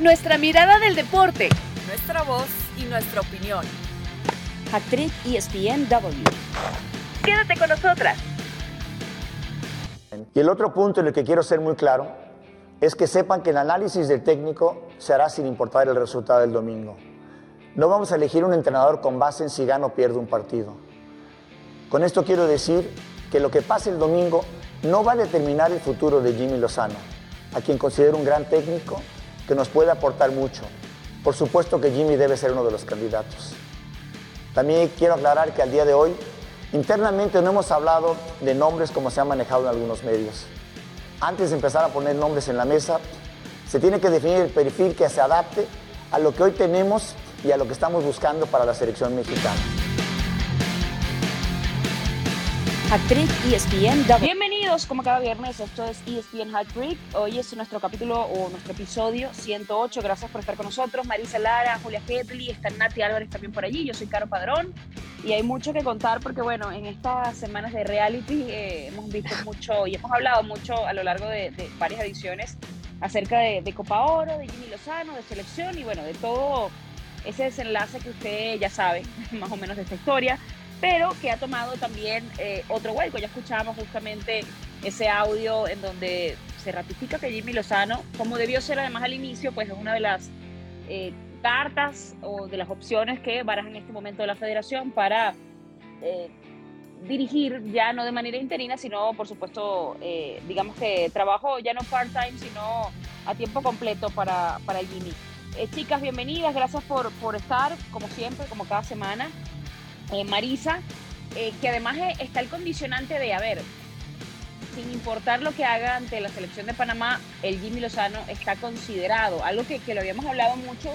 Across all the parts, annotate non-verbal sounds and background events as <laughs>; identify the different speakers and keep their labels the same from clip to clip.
Speaker 1: Nuestra mirada del deporte.
Speaker 2: Nuestra voz y nuestra opinión.
Speaker 3: Actriz ESPNW.
Speaker 1: Quédate con nosotras.
Speaker 4: Y el otro punto en el que quiero ser muy claro es que sepan que el análisis del técnico se hará sin importar el resultado del domingo. No vamos a elegir un entrenador con base en si gana o pierde un partido. Con esto quiero decir que lo que pase el domingo no va a determinar el futuro de Jimmy Lozano, a quien considero un gran técnico que nos puede aportar mucho. Por supuesto que Jimmy debe ser uno de los candidatos. También quiero aclarar que al día de hoy, internamente no hemos hablado de nombres como se ha manejado en algunos medios. Antes de empezar a poner nombres en la mesa, se tiene que definir el perfil que se adapte a lo que hoy tenemos y a lo que estamos buscando para la selección mexicana.
Speaker 3: Actriz ESPNW.
Speaker 5: Bienvenidos como cada viernes, esto es ESPN Hat Trick. Hoy es nuestro capítulo o nuestro episodio 108. Gracias por estar con nosotros. Marisa Lara, Julia Hedley, está Nati Álvarez también por allí. Yo soy Caro Padrón y hay mucho que contar porque, bueno, en estas semanas de reality eh, hemos visto <laughs> mucho y hemos hablado mucho a lo largo de, de varias ediciones acerca de, de, Copa Oro, de Jimmy Lozano, de selección y, bueno, de todo ese desenlace que usted ya sabe <laughs> más o menos de esta historia pero que ha tomado también eh, otro vuelco. Ya escuchábamos justamente ese audio en donde se ratifica que Jimmy Lozano, como debió ser además al inicio, pues es una de las eh, cartas o de las opciones que baraja en este momento de la federación para eh, dirigir ya no de manera interina, sino por supuesto, eh, digamos que trabajo ya no part-time, sino a tiempo completo para, para Jimmy. Eh, chicas, bienvenidas, gracias por, por estar, como siempre, como cada semana. Eh, Marisa, eh, que además está el condicionante de, a ver, sin importar lo que haga ante la selección de Panamá, el Jimmy Lozano está considerado, algo que, que lo habíamos hablado mucho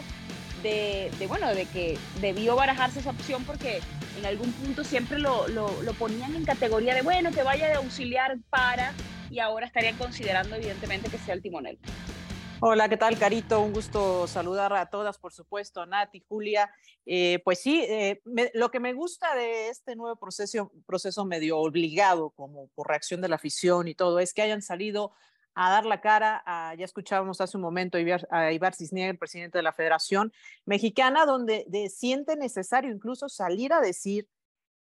Speaker 5: de, de, bueno, de que debió barajarse esa opción porque en algún punto siempre lo, lo, lo ponían en categoría de, bueno, que vaya de auxiliar para, y ahora estarían considerando evidentemente que sea el timonel.
Speaker 6: Hola, ¿qué tal, Carito? Un gusto saludar a todas, por supuesto, a Nati, Julia. Eh, pues sí, eh, lo que me gusta de este nuevo proceso, proceso medio obligado, como por reacción de la afición y todo, es que hayan salido a dar la cara, a, ya escuchábamos hace un momento a Ibar, Cisniega, el presidente de la Federación Mexicana, donde de, siente necesario incluso salir a decir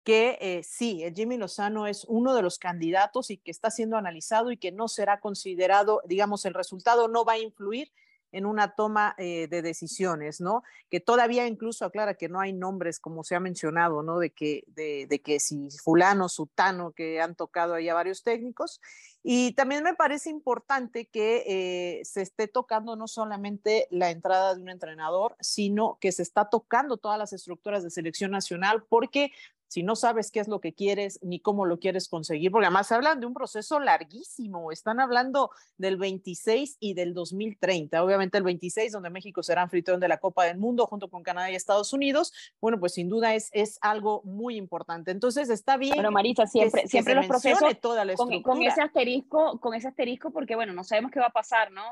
Speaker 6: que eh, sí, Jimmy Lozano es uno de los candidatos y que está siendo analizado y que no será considerado, digamos, el resultado no va a influir en una toma eh, de decisiones, ¿no? Que todavía incluso aclara que no hay nombres, como se ha mencionado, ¿no? De que, de, de que si fulano, sutano, que han tocado ahí a varios técnicos. Y también me parece importante que eh, se esté tocando no solamente la entrada de un entrenador, sino que se está tocando todas las estructuras de selección nacional, porque si no sabes qué es lo que quieres ni cómo lo quieres conseguir, porque además hablan de un proceso larguísimo, están hablando del 26 y del 2030, obviamente el 26 donde México será anfitrión de la Copa del Mundo junto con Canadá y Estados Unidos, bueno, pues sin duda es, es algo muy importante. Entonces está bien.
Speaker 5: Bueno, Marisa, siempre,
Speaker 6: que,
Speaker 5: siempre
Speaker 6: que
Speaker 5: los procesos
Speaker 6: toda la
Speaker 5: con, con, ese asterisco, con ese asterisco, porque bueno, no sabemos qué va a pasar, ¿no?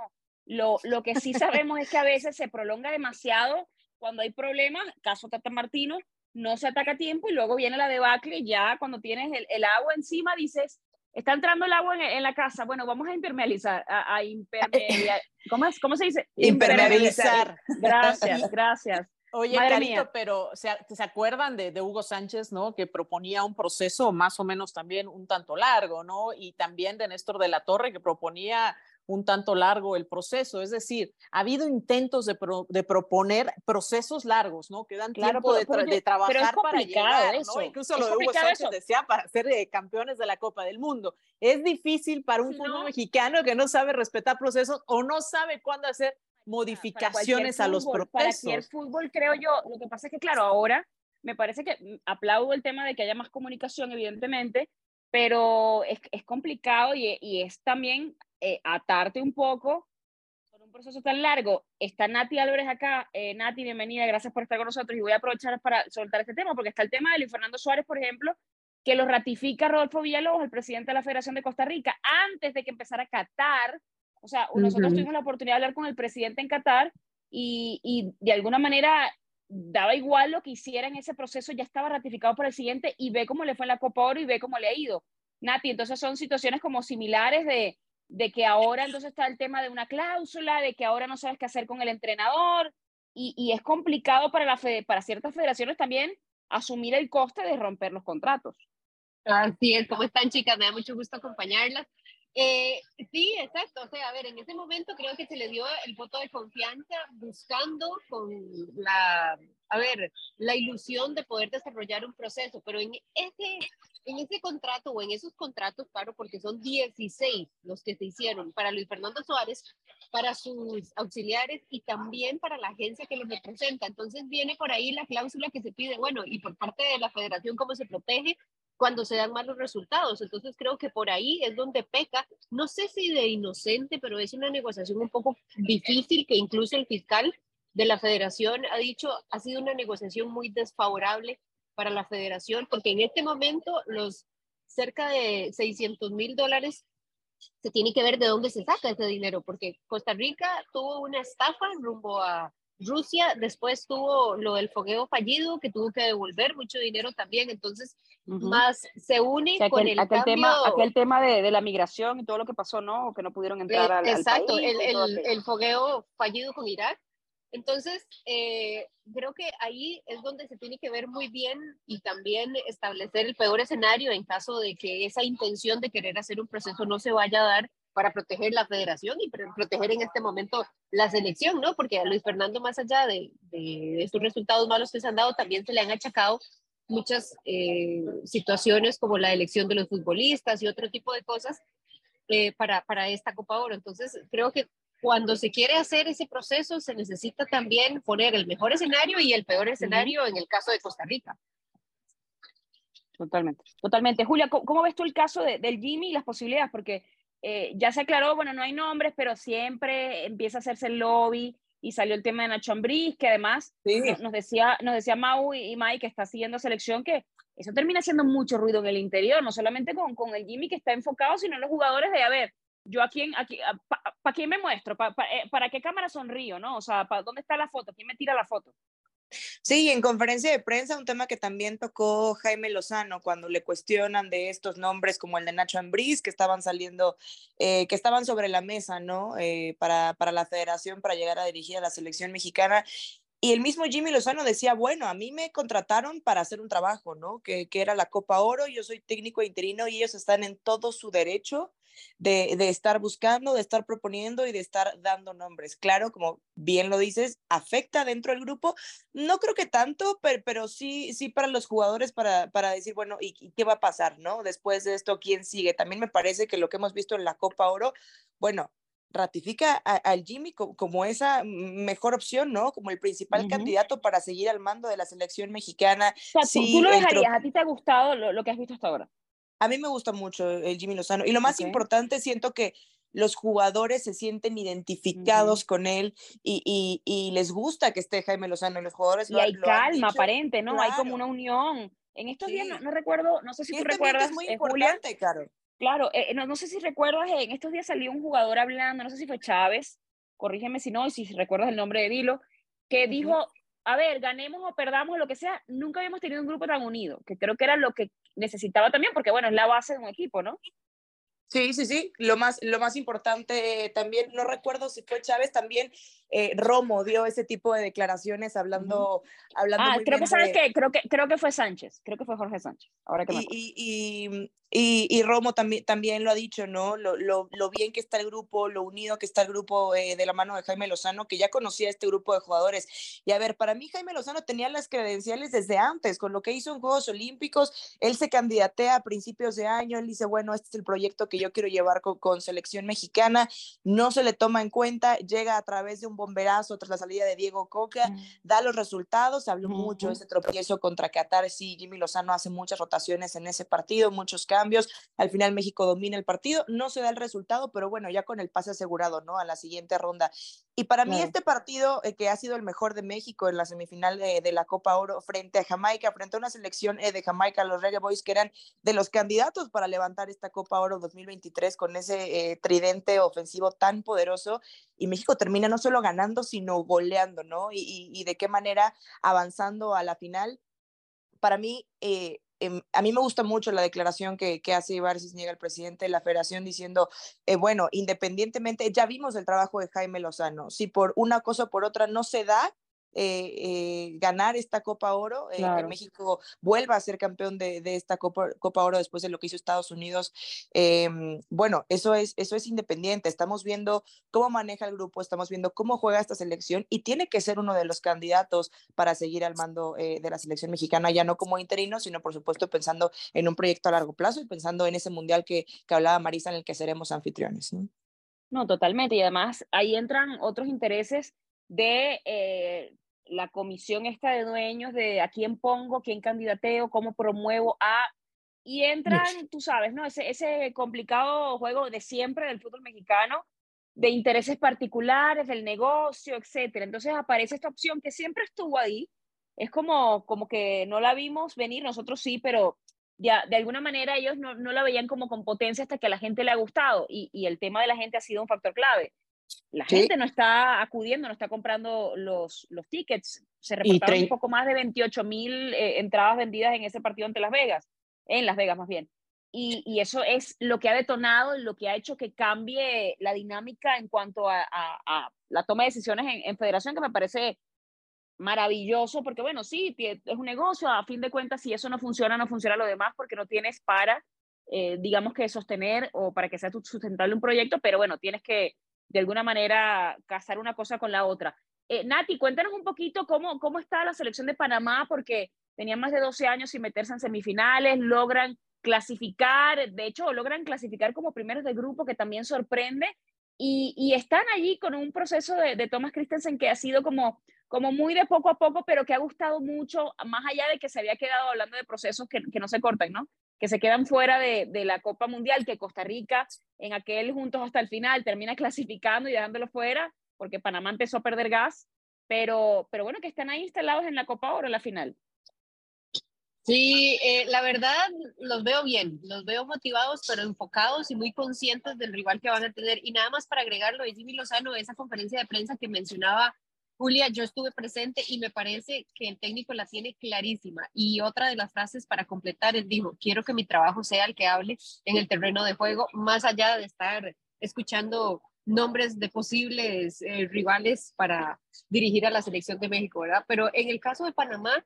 Speaker 5: Lo, lo que sí sabemos es que a veces se prolonga demasiado cuando hay problemas, caso Tata Martino, no se ataca a tiempo y luego viene la debacle, ya cuando tienes el, el agua encima dices, está entrando el agua en, en, la casa, bueno, vamos a impermeabilizar, a, a impermeabilizar, <laughs> ¿cómo, es? ¿cómo se dice?
Speaker 6: Impermeabilizar.
Speaker 5: Gracias, <laughs> gracias.
Speaker 6: Oye, Madre Carito, mía. pero ¿se, ¿se acuerdan de, de, Hugo Sánchez, ¿no? Que proponía un proceso más o menos también un tanto largo, ¿no? Y también de Néstor de la Torre, que proponía un tanto largo el proceso. Es decir, ha habido intentos de, pro, de proponer procesos largos, ¿no? Que dan
Speaker 5: claro,
Speaker 6: tiempo
Speaker 5: pero,
Speaker 6: de, de, trabajar
Speaker 5: para
Speaker 6: llegar,
Speaker 5: eso.
Speaker 6: ¿no? Incluso es lo de Hugo Sánchez
Speaker 5: eso.
Speaker 6: decía para ser eh, campeones de la Copa del Mundo. Es difícil para un fútbol mexicano que no sabe respetar procesos o no sabe cuándo hacer modificaciones
Speaker 5: fútbol,
Speaker 6: a los procesos.
Speaker 5: Para cualquier fútbol, creo yo, lo que pasa es que, claro, ahora me parece que mm, aplaudo el tema de que haya más comunicación, evidentemente, pero es, es complicado y, y, es también eh, atarte un poco con un proceso tan largo. Está Nati Álvarez acá. Eh, Nati, bienvenida, gracias por estar con nosotros y voy a aprovechar para soltar este tema porque está el tema de Luis Fernando Suárez, por ejemplo, que lo ratifica Rodolfo Villalobos, el presidente de la Federación de Costa Rica, antes de que empezara Qatar. O sea, nosotros uh -huh. tuvimos la oportunidad de hablar con el presidente en Qatar y, y de alguna manera daba igual lo que hiciera en ese proceso, ya estaba ratificado por el siguiente y ve cómo le fue en la Copa Oro y ve cómo le ha ido. Nati, entonces son situaciones como similares de, de que ahora entonces está el tema de una cláusula, de que ahora no sabes qué hacer con el entrenador, y, y es complicado para, la para ciertas federaciones también asumir el coste de romper los contratos.
Speaker 7: Así es, ¿cómo están chicas? Me da mucho gusto acompañarlas. Eh, sí, exacto. O sea, a ver, en ese momento creo que se le dio el voto de confianza buscando con la, a ver, la ilusión de poder desarrollar un proceso, pero en ese, en ese contrato o en esos contratos, claro, porque son 16 los que se hicieron para Luis Fernando Suárez, para sus auxiliares y también para la agencia que los representa. Entonces viene por ahí la cláusula que se pide, bueno, y por parte de la federación, cómo se protege cuando se dan malos resultados. Entonces creo que por ahí es donde peca, no sé si de inocente, pero es una negociación un poco difícil que incluso el fiscal de la federación ha dicho, ha sido una negociación muy desfavorable para la federación, porque en este momento los cerca de 600 mil dólares se tiene que ver de dónde se saca ese dinero, porque Costa Rica tuvo una estafa rumbo a Rusia, después tuvo lo del fogueo fallido, que tuvo que devolver mucho dinero también, entonces más se une con el
Speaker 5: aquel
Speaker 7: cambio...
Speaker 5: tema, aquel tema de, de, la migración y todo lo que pasó, ¿no? Que no pudieron entrar al,
Speaker 7: Exacto,
Speaker 5: al país.
Speaker 7: Exacto, el, el, el, fogueo fallido con Irak. Entonces, eh, creo que ahí es donde se tiene que ver muy bien y también establecer el peor escenario en caso de que esa intención de querer hacer un proceso no se vaya a dar para proteger la federación y proteger en este momento la selección, ¿no? Porque a Luis Fernando, más allá de, de estos resultados malos que se han dado, también se le han achacado muchas eh, situaciones como la elección de los futbolistas y otro tipo de cosas eh, para, para esta Copa Oro. Entonces, creo que cuando se quiere hacer ese proceso, se necesita también poner el mejor escenario y el peor escenario en el caso de Costa Rica.
Speaker 5: Totalmente, totalmente. Julia, ¿cómo, cómo ves tú el caso de, del Jimmy y las posibilidades? Porque eh, ya se aclaró, bueno, no hay nombres, pero siempre empieza a hacerse el lobby y salió el tema de Nacho Ambriz, que además sí. nos, decía, nos decía Mau y, Mike, que está siguiendo selección, que eso termina haciendo mucho ruido en el interior, no solamente con, con el Jimmy que está enfocado, sino en los jugadores de, a ver, yo a quién, aquí, ¿para pa quién me muestro? ¿Para pa, eh, ¿Para qué cámara sonrío? ¿no? O sea, ¿para dónde está la foto? ¿Quién me tira la foto?
Speaker 8: Sí, en conferencia de prensa, un tema que también tocó Jaime Lozano cuando le cuestionan de estos nombres como el de Nacho Ambriz, que estaban saliendo, eh, que estaban sobre la mesa, ¿no? Eh, para, para la federación, para llegar a dirigir a la selección mexicana. Y el mismo Jimmy Lozano decía, bueno, a mí me contrataron para hacer un trabajo, ¿no? Que, que era la Copa Oro, yo soy técnico interino y ellos están en todo su derecho de, de, estar buscando, de estar proponiendo y de estar dando nombres. Claro, como bien lo dices, afecta dentro del grupo. No creo que tanto, pero, pero sí, sí para los jugadores para, para decir, bueno, ¿y, ¿y, qué va a pasar, no? Después de esto, ¿quién sigue? También me parece que lo que hemos visto en la Copa Oro, bueno, ratifica al Jimmy como, como, esa mejor opción, ¿no? Como el principal uh -huh. candidato para seguir al mando de la selección mexicana.
Speaker 5: O sea, sí, ¿tú, lo dejarías? ¿A ti te ha gustado lo, lo, que has visto hasta ahora?
Speaker 8: A mí me gusta mucho el Jimmy Lozano. Y lo más okay. importante, siento que los jugadores se sienten identificados uh -huh. con él y, y, y, les gusta que esté Jaime Lozano. Y los jugadores
Speaker 5: y
Speaker 8: lo,
Speaker 5: hay
Speaker 8: lo
Speaker 5: calma aparente, ¿no? Claro. Hay como una unión. En estos sí. días, no, no, recuerdo, no sé si
Speaker 8: y
Speaker 5: tú
Speaker 8: este
Speaker 5: recuerdas,
Speaker 8: es muy
Speaker 5: eh,
Speaker 8: importante,
Speaker 5: Julia,
Speaker 8: claro.
Speaker 5: Claro, eh, no, no, sé si recuerdas, en estos días salió un jugador hablando, no sé si fue Chávez, corrígeme si no, y si recuerdas el nombre de Dilo, que uh -huh. dijo, a ver, ganemos o perdamos, lo que sea, nunca habíamos tenido un grupo tan unido, que creo que era lo que necesitaba también, porque bueno, es la base de un equipo, ¿no?
Speaker 8: Sí, sí, sí. Lo más, lo más importante eh, también, no recuerdo si fue Chávez, también eh, Romo dio ese tipo de declaraciones hablando. Uh -huh. hablando
Speaker 5: ah,
Speaker 8: muy
Speaker 5: creo
Speaker 8: bien
Speaker 5: que sabes
Speaker 8: de...
Speaker 5: que creo que creo que fue Sánchez, creo que fue Jorge Sánchez. Ahora que
Speaker 8: y, y, y, y, y, Romo también, también lo ha dicho, ¿no? Lo, lo, lo, bien que está el grupo, lo unido que está el grupo eh, de la mano de Jaime Lozano, que ya conocía este grupo de jugadores. Y a ver, para mí Jaime Lozano tenía las credenciales desde antes, con lo que hizo en Juegos Olímpicos. Él se candidatea a principios de año, él dice, bueno, este es el proyecto que yo quiero llevar con, con selección mexicana. No se le toma en cuenta, llega a través de un bomberazo tras la salida de Diego Coca, mm. da los resultados, habló mucho de ese tropiezo contra Qatar, sí, Jimmy Lozano hace muchas rotaciones en ese partido, muchos cambios, al final México domina el partido, no se da el resultado, pero bueno, ya con el pase asegurado, ¿no? A la siguiente ronda. Y para mí este partido, eh, que ha sido el mejor de México en la semifinal de, de, la Copa Oro frente a Jamaica, frente a una selección eh, de Jamaica, los Reggae Boys, que eran de los candidatos para levantar esta Copa Oro 2023 con ese eh, tridente ofensivo tan poderoso, y México termina no solo ganando, sino goleando, ¿no? Y, de qué manera avanzando a la final. Para mí, eh, em, a mí me gusta mucho la declaración que, hace Ibar niega el presidente de la federación diciendo, eh, bueno, independientemente, ya vimos el trabajo de Jaime Lozano, si por una cosa o por otra no se da, eh, eh, ganar esta Copa Oro, eh, que México vuelva a ser campeón de, esta Copa, Copa, Oro después de lo que hizo Estados Unidos. Em, bueno, eso es, eso es independiente. Estamos viendo cómo maneja el grupo, estamos viendo cómo juega esta selección y tiene que ser uno de los candidatos para seguir al mando de la selección mexicana, ya no como interino, sino por supuesto pensando en un proyecto a largo plazo y pensando en ese mundial que, que hablaba Marisa en el que seremos anfitriones.
Speaker 5: ¿no? totalmente. Y además ahí entran otros intereses de la comisión esta de dueños de a quién pongo, quién candidateo, cómo promuevo a... Y entran, tú sabes, ¿no? Ese, ese complicado juego de siempre del fútbol mexicano, de intereses particulares, del negocio, etcétera. Entonces aparece esta opción que siempre estuvo ahí. Es como, como que no la vimos venir, nosotros sí, pero ya de alguna manera ellos no, no la veían como con potencia hasta que a la gente le ha gustado. Y, y el tema de la gente ha sido un factor clave la gente no está acudiendo, no está comprando los, los tickets. Se reportaron un poco más de 28 mil eh, entradas vendidas en ese partido ante Las Vegas, en Las Vegas más bien. Y, y, eso es lo que ha detonado, lo que ha hecho que cambie la dinámica en cuanto a, a, la toma de decisiones en, en, federación, que me parece maravilloso, porque bueno, sí, es un negocio, a fin de cuentas, si eso no funciona, no funciona lo demás, porque no tienes para, eh, digamos que sostener o para que sea sustentable un proyecto, pero bueno, tienes que de alguna manera casar una cosa con la otra. Eh, Nati, cuéntanos un poquito cómo, cómo está la selección de Panamá, porque tenían más de 12 años sin meterse en semifinales, logran clasificar, de hecho, logran clasificar como primeros de grupo, que también sorprende, y, están allí con un proceso de, de, Thomas Christensen que ha sido como, como muy de poco a poco, pero que ha gustado mucho, más allá de que se había quedado hablando de procesos que, que no se cortan, ¿no? Que se quedan fuera de, de, la Copa Mundial, que Costa Rica en aquel juntos hasta el final termina clasificando y dejándolo fuera, porque Panamá empezó a perder gas, pero, pero bueno, que están ahí instalados en la Copa Oro la final.
Speaker 7: Sí, eh, la verdad los veo bien, los veo motivados, pero enfocados y muy conscientes del rival que van a tener. Y nada más para agregarlo de Jimmy Lozano, esa conferencia de prensa que mencionaba Julia, yo estuve presente y me parece que el técnico la tiene clarísima. Y otra de las frases para completar, él dijo, quiero que mi trabajo sea el que hable en el terreno de juego, más allá de estar escuchando nombres de posibles eh, rivales para dirigir a la selección de México, ¿verdad? Pero en el caso de Panamá,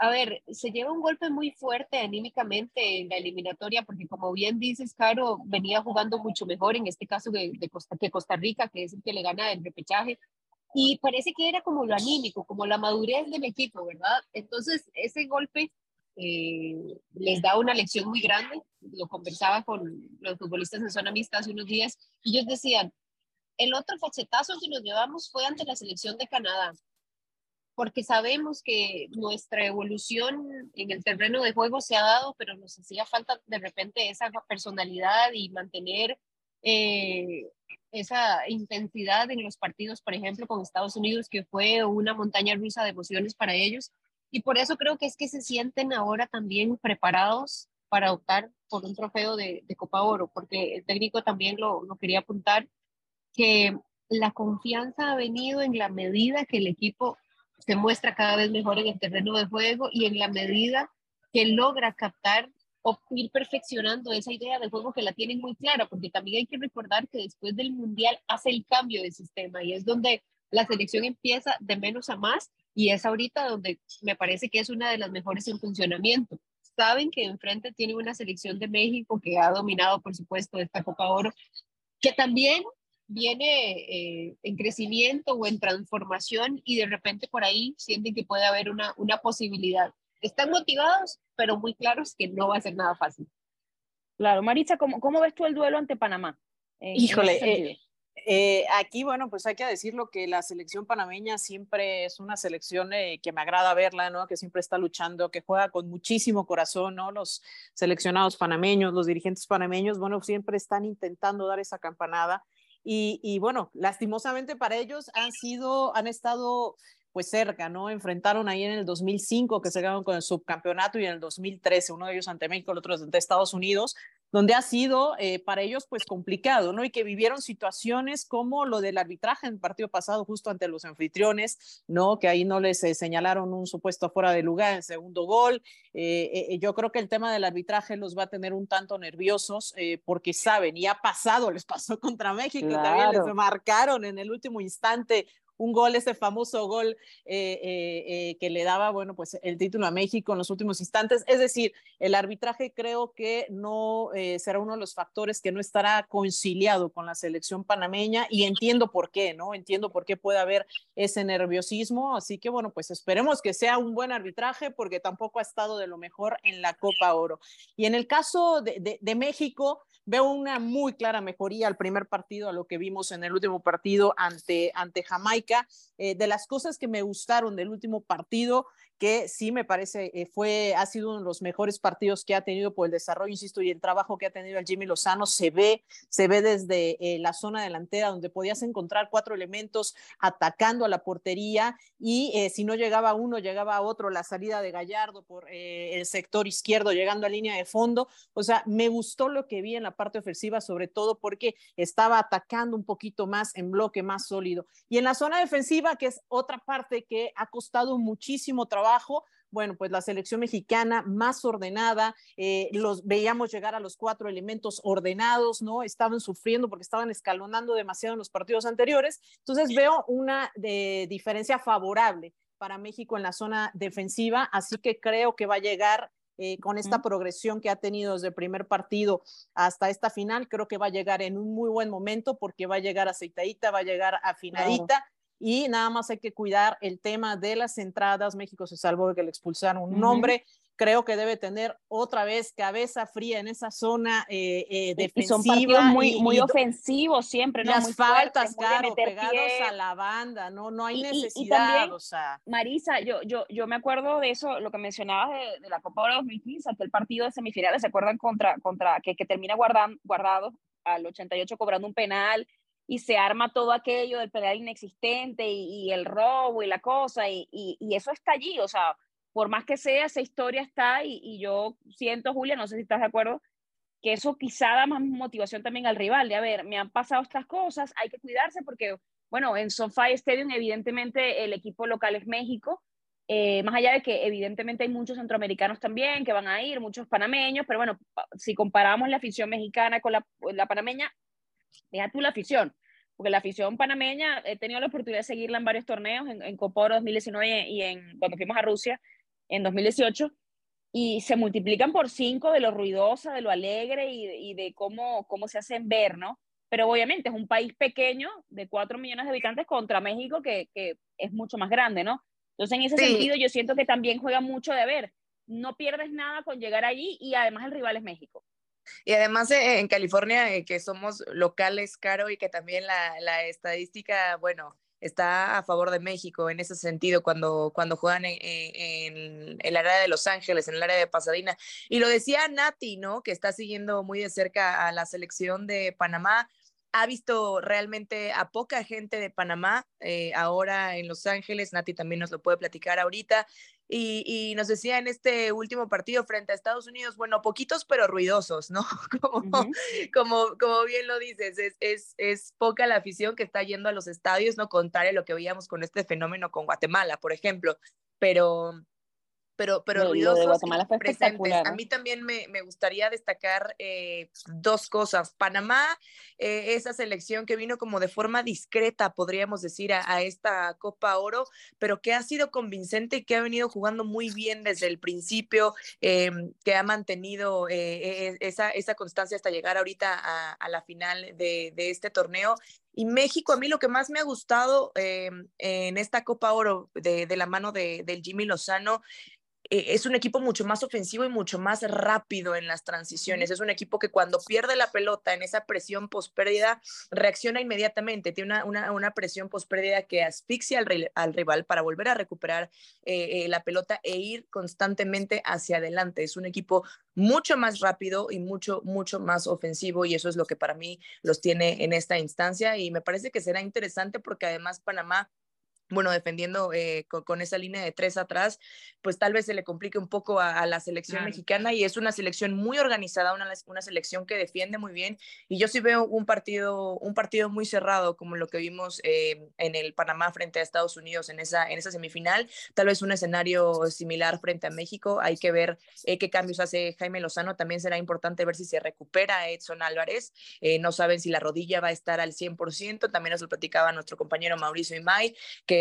Speaker 7: a ver, se lleva un golpe muy fuerte anímicamente en la eliminatoria, porque como bien dices, Caro, venía jugando mucho mejor en este caso de, Costa, que Costa Rica, que es el que le gana el repechaje, y parece que era como lo anímico, como la madurez del equipo, ¿verdad? Entonces, ese golpe eh, les da una lección muy grande. Lo conversaba con los futbolistas en zona mixta hace unos días y ellos decían, el otro fachetazo que nos llevamos fue ante la selección de Canadá, porque sabemos que nuestra evolución en el terreno de juego se ha dado, pero nos hacía falta de repente esa personalidad y mantener eh, esa intensidad en los partidos, por ejemplo, con Estados Unidos, que fue una montaña rusa de emociones para ellos. Y por eso creo que es que se sienten ahora también preparados para optar por un trofeo de, Copa Oro, porque el técnico también lo, lo quería apuntar, que la confianza ha venido en la medida que el equipo se muestra cada vez mejor en el terreno de juego y en la medida que logra captar ir perfeccionando esa idea de juego que la tienen muy clara, porque también hay que recordar que después del Mundial hace el cambio de sistema y es donde la selección empieza de menos a más y es ahorita donde me parece que es una de las mejores en funcionamiento. Saben que enfrente tiene una selección de México que ha dominado, por supuesto, esta Copa Oro, que también viene eh, en crecimiento o en transformación y de repente por ahí sienten que puede haber una, una posibilidad están motivados, pero muy claros que no va a ser nada fácil.
Speaker 5: Claro, Maritza, ¿cómo, cómo ves tú el duelo ante Panamá?
Speaker 6: Híjole, eh, eh, aquí, bueno, pues hay que decirlo que la selección panameña siempre es una selección eh, que me agrada verla, ¿no? Que siempre está luchando, que juega con muchísimo corazón, ¿no? Los seleccionados panameños, los dirigentes panameños, bueno, siempre están intentando dar esa campanada. Y, y bueno, lastimosamente para ellos han sido, han estado pues cerca, ¿no? Enfrentaron ahí en el 2005 que se quedaron con el subcampeonato y en el 2013, uno de ellos ante México, el otro ante Estados Unidos, donde ha sido eh, para ellos pues complicado, ¿no? Y que vivieron situaciones como lo del arbitraje en el partido pasado justo ante los anfitriones, ¿no? Que ahí no les eh, señalaron un supuesto fuera de lugar en segundo gol. Eh, yo creo que el tema del arbitraje los va a tener un tanto nerviosos porque saben, y ha pasado, <laughs> les pasó contra México, también les marcaron en el último instante un gol, ese famoso gol eh, eh, eh, que le daba, bueno, pues el título a México en los últimos instantes. Es decir, el arbitraje creo que no será uno de los factores que no estará conciliado con la selección panameña y entiendo por qué, ¿no? Entiendo por qué puede haber ese nerviosismo. Así que, bueno, pues esperemos que sea un buen arbitraje porque tampoco ha estado de lo mejor en la Copa Oro. Y en el caso de, de México, veo una muy clara mejoría al primer partido a lo que vimos en el último partido ante, ante Jamaica. Eh, de las cosas que me gustaron del último partido, que sí me parece eh, fue, ha sido uno de los mejores partidos que ha tenido por el desarrollo, insisto, y el trabajo que ha tenido el Jimmy Lozano, se ve, se ve desde eh, la zona delantera donde podías encontrar cuatro elementos atacando a la portería y eh, si no llegaba uno, llegaba otro, la salida de Gallardo por el sector izquierdo, llegando a línea de fondo, o sea, me gustó lo que vi en la parte ofensiva, sobre todo porque estaba atacando un poquito más en bloque más sólido. Y en la zona defensiva, que es otra parte que ha costado muchísimo trabajo, bueno, pues la selección mexicana más ordenada, eh, los veíamos llegar a los cuatro elementos ordenados, ¿no? Estaban sufriendo porque estaban escalonando demasiado en los partidos anteriores. Entonces veo una de, diferencia favorable para México en la zona defensiva, así que creo que va a llegar eh, con esta progresión que ha tenido desde el primer partido hasta esta final, creo que va a llegar en un muy buen momento porque va a llegar aceitadita, va a llegar afinadita y nada más hay que cuidar el tema de las entradas. México se salvó de que le expulsaron un hombre. Creo que debe tener otra vez cabeza fría en esa zona eh, eh, defensiva. Y son
Speaker 5: partidos muy, muy ofensivos siempre, ¿no?
Speaker 6: Las
Speaker 5: muy
Speaker 6: faltas, claro, pegados a la banda, ¿no? No hay necesidad, o sea.
Speaker 5: Marisa, yo, yo, yo me acuerdo de eso, lo que mencionabas de, la Copa Oro 2015, aquel partido de semifinales, ¿se acuerdan? Contra, contra que, que termina guardado al 88 cobrando un penal y se arma todo aquello del penal inexistente y, el robo y la cosa, y, y, eso está allí, o sea, por más que sea, esa historia está, y, yo siento, Julia, no sé si estás de acuerdo, que eso quizá da más motivación también al rival, de a ver, me han pasado estas cosas, hay que cuidarse porque, bueno, en SoFi Stadium evidentemente el equipo local es México, eh, más allá de que evidentemente hay muchos centroamericanos también que van a ir, muchos panameños, pero bueno, si comparamos la afición mexicana con la, la panameña, deja tú la afición, porque la afición panameña, he tenido la oportunidad de seguirla en varios torneos, en, en Copa 2019 y en, cuando fuimos a Rusia en 2018, y se multiplican por cinco de lo ruidosa, de lo alegre y, y de cómo, cómo se hacen ver, ¿no? Pero obviamente es un país pequeño de cuatro millones de habitantes contra México, que, que es mucho más grande, ¿no? Entonces, en ese sentido, yo siento que también juega mucho de ver. No pierdes nada con llegar allí y además el rival es México.
Speaker 8: Y además eh, en California, eh, que somos locales, Caro, y que también la, la, estadística, bueno, está a favor de México en ese sentido cuando, cuando juegan en, en, el área de Los Ángeles, en el área de Pasadena. Y lo decía Nati, ¿no? Que está siguiendo muy de cerca a la selección de Panamá ha visto realmente a poca gente de Panamá eh, ahora en Los Ángeles. Nati también nos lo puede platicar ahorita. Y, nos decía en este último partido frente a Estados Unidos, bueno, poquitos pero ruidosos, ¿no? <laughs> Como, como, como bien lo dices, es, es, es, poca la afición que está yendo a los estadios, no contar lo que veíamos con este fenómeno con Guatemala, por ejemplo, pero, pero, pero ruidosos presentes. A mí también me, me gustaría destacar eh, dos cosas. Panamá, eh, esa selección que vino como de forma discreta, podríamos decir, a, esta Copa Oro, pero que ha sido convincente y que ha venido jugando muy bien desde el principio, eh, que ha mantenido esa, esa constancia hasta llegar ahorita a, a la final de, de este torneo y México, a mí lo que más me ha gustado en esta Copa Oro de, de la mano de, del Jimmy Lozano eh, es un equipo mucho más ofensivo y mucho más rápido en las transiciones. Es un equipo que cuando pierde la pelota en esa presión pospérdida, reacciona inmediatamente. Tiene una, una, presión pospérdida que asfixia al, al, rival para volver a recuperar eh, eh, la pelota e ir constantemente hacia adelante. Es un equipo mucho más rápido y mucho, mucho más ofensivo y eso es lo que para mí los tiene en esta instancia y me parece que será interesante porque además Panamá bueno, defendiendo eh, con, esa línea de tres atrás, pues tal vez se le complique un poco a, la selección mexicana y es una selección muy organizada, una, una, selección que defiende muy bien y yo sí veo un partido, un partido muy cerrado como lo que vimos eh, en el Panamá frente a Estados Unidos en esa, en esa semifinal, tal vez un escenario similar frente a México, hay que ver eh, qué cambios hace Jaime Lozano, también será importante ver si se recupera Edson Álvarez, no saben si la rodilla va a estar al 100%, también nos lo platicaba nuestro compañero Mauricio Imay, que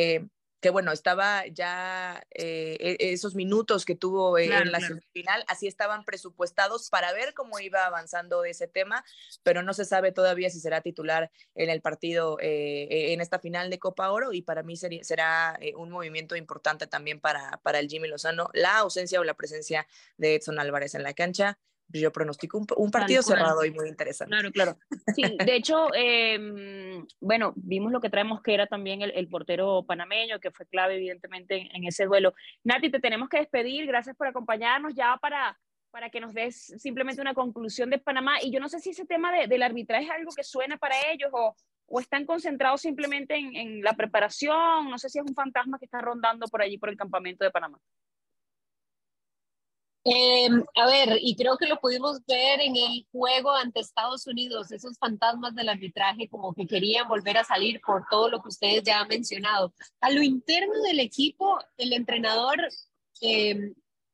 Speaker 8: que, bueno, estaba ya eh, e, esos minutos que tuvo en la final, así estaban presupuestados para ver cómo iba avanzando ese tema, pero no se sabe todavía si será titular en el partido, eh, e, en esta final de Copa Oro, y para mí sería, será eh, un movimiento importante también para, para el Jimmy Lozano, la ausencia o la presencia de Edson Álvarez en la cancha yo pronostico un, partido cerrado y muy interesante.
Speaker 5: Claro, claro. Sí, de hecho, <laughs> em, bueno, vimos lo que traemos que era también el, portero panameño, que fue clave evidentemente en, ese duelo. Nati, te tenemos que despedir, gracias por acompañarnos ya para, para que nos des simplemente una conclusión de Panamá. Y yo no sé si ese tema de, del arbitraje es algo que suena para ellos o, o están concentrados simplemente en, en la preparación, no sé si es un fantasma que está rondando por allí, por el campamento de Panamá.
Speaker 7: Eh, a ver, y creo que lo pudimos ver en el juego ante Estados Unidos, esos fantasmas del arbitraje como que querían volver a salir por todo lo que ustedes ya han mencionado. A lo interno del equipo, el entrenador eh,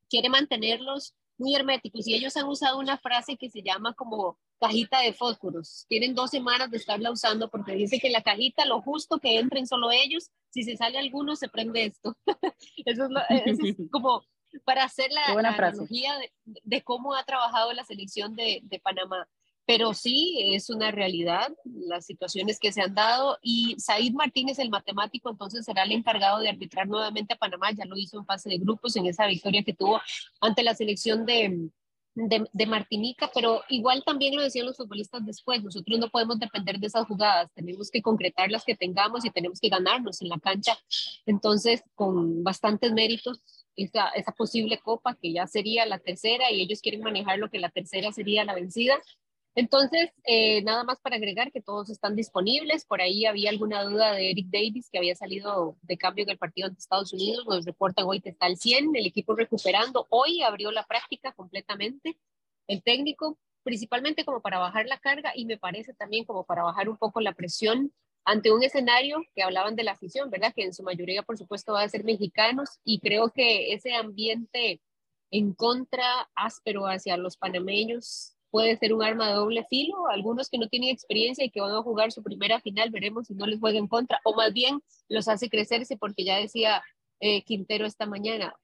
Speaker 7: quiere mantenerlos muy herméticos y ellos han usado una frase que se llama como cajita de fósforos. Tienen dos semanas de estarla usando porque dice que la cajita, lo justo que entren solo ellos, si se sale alguno, se prende esto. <laughs> eso, es eso es <laughs> como para hacer la, analogía de, cómo ha trabajado la selección de, de, Panamá. Pero sí, es una realidad las situaciones que se han dado y Said Martínez, el matemático, entonces será el encargado de arbitrar nuevamente a Panamá, ya lo hizo en fase de grupos en esa victoria que tuvo ante la selección de, de, de, Martinica, pero igual también lo decían los futbolistas después, nosotros no podemos depender de esas jugadas, tenemos que concretar las que tengamos y tenemos que ganarnos en la cancha, entonces con bastantes méritos esa, esa posible copa que ya sería la tercera y ellos quieren manejar lo que la tercera sería la vencida. Entonces, eh, nada más para agregar que todos están disponibles. Por ahí había alguna duda de Eric Davis, que había salido de cambio en el partido ante Estados Unidos. Nos reportan hoy que está al 100, el equipo recuperando. Hoy abrió la práctica completamente. El técnico, principalmente como para bajar la carga y me parece también como para bajar un poco la presión ante un escenario que hablaban de la afición, ¿verdad? Que en su mayoría, por supuesto, va a ser mexicanos y creo que ese ambiente en contra áspero hacia los panameños puede ser un arma de doble filo. Algunos que no tienen experiencia y que van a jugar su primera final, veremos si no les juega en contra, o más bien los hace crecerse, porque ya decía eh, Quintero esta mañana,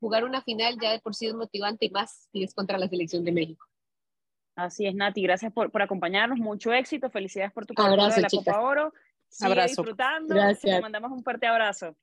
Speaker 7: jugar una final ya de por sí es motivante y más si es contra la selección de México.
Speaker 5: Así es, Nati, gracias por, por acompañarnos, mucho éxito, felicidades por tu cobertura de la Copa Oro. Sigue abrazo. disfrutando, gracias. te mandamos un fuerte abrazo.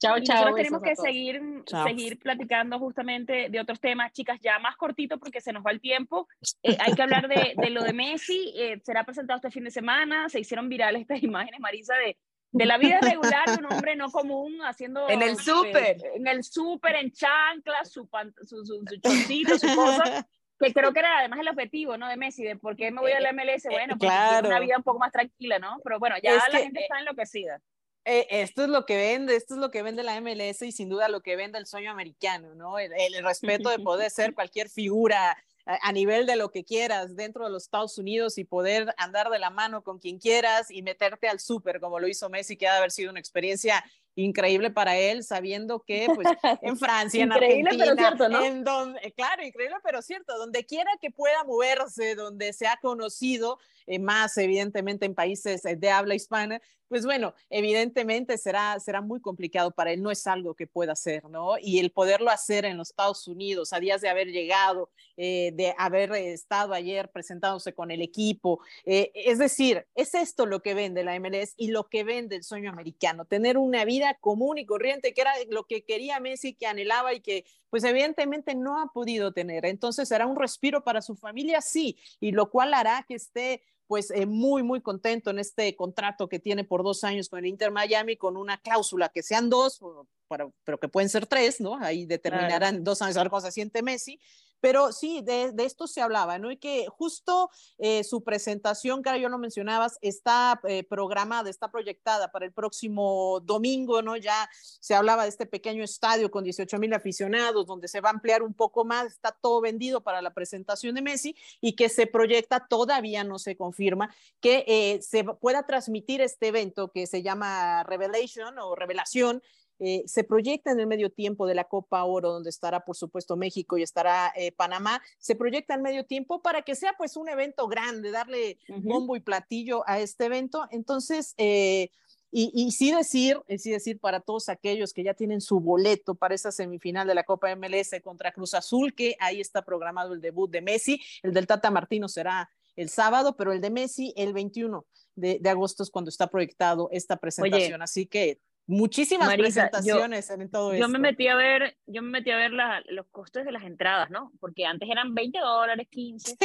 Speaker 5: Chao, chao. Nosotros tenemos que seguir, seguir platicando justamente de otros temas, chicas, ya más cortito porque se nos va el tiempo. Eh, hay que hablar de, de, lo de Messi, eh, será presentado este fin de semana, se hicieron virales estas <laughs> imágenes, Marisa, de, de la vida regular de un hombre no común haciendo...
Speaker 8: En el súper.
Speaker 5: en el súper, en chanclas, su, su, su, su chocito, su cosa <laughs> que creo que era además el objetivo, ¿no? De Messi, de por qué me voy a la MLS, bueno, porque claro. una vida un poco más tranquila, ¿no? Pero bueno, ya la gente está enloquecida.
Speaker 6: Eh, esto es lo que vende, esto es lo que vende la MLS y sin duda lo que vende el sueño americano, ¿no? El, el respeto de <laughs> poder ser cualquier figura a nivel de lo que quieras dentro de los Estados Unidos y poder andar de la mano con quien quieras y meterte al súper como lo hizo Messi, que ha de haber sido una experiencia increíble para él, sabiendo que pues <laughs> en Francia, en Argentina, cierto, ¿no? en donde, claro, increíble pero cierto, donde quiera que pueda moverse, donde se ha conocido, eh, más evidentemente en países eh, de habla hispana, pues bueno, evidentemente será, será muy complicado para él, no es algo que pueda hacer, ¿no? Y el poderlo hacer en los Estados Unidos, a días de haber llegado, eh, de haber estado ayer presentándose con el equipo, es decir, es esto lo que vende la MLS y lo que vende el sueño americano, tener una vida común y corriente, que era lo que quería Messi, que anhelaba y que pues evidentemente no ha podido tener. Entonces será un respiro para su familia, sí, y lo cual hará que esté pues eh, muy, muy contento en este contrato que tiene por dos años con el Inter Miami, con una cláusula que sean dos, pero, pero que pueden ser tres, ¿no? Ahí determinarán dos años a ver cómo se siente Messi, Pero sí, de, de esto se hablaba, ¿no? Y que justo eh, su presentación, que yo lo mencionabas, está eh, programada, está proyectada para el próximo domingo, ¿no? Ya se hablaba de este pequeño estadio con 18 mil aficionados, donde se va a ampliar un poco más, está todo vendido para la presentación de Messi y que se proyecta, todavía no se confirma, que eh, se pueda transmitir este evento que se llama Revelation o Revelación eh, se proyecta en el medio tiempo de la Copa Oro, donde estará, por supuesto, México y estará eh, Panamá, se proyecta en medio tiempo para que sea pues un evento grande, darle bombo y platillo a este evento. Entonces, eh, y, sí decir, sí decir para todos aquellos que ya tienen su boleto para esa semifinal de la Copa MLS contra Cruz Azul, que ahí está programado el debut de Messi, el del Tata Martino será el sábado, pero el de Messi el 21 de, agosto es cuando está proyectado esta presentación. Así que muchísimas presentaciones en todo
Speaker 5: yo me metí a ver yo me metí a ver los costes de las entradas no porque antes eran 20 dólares 15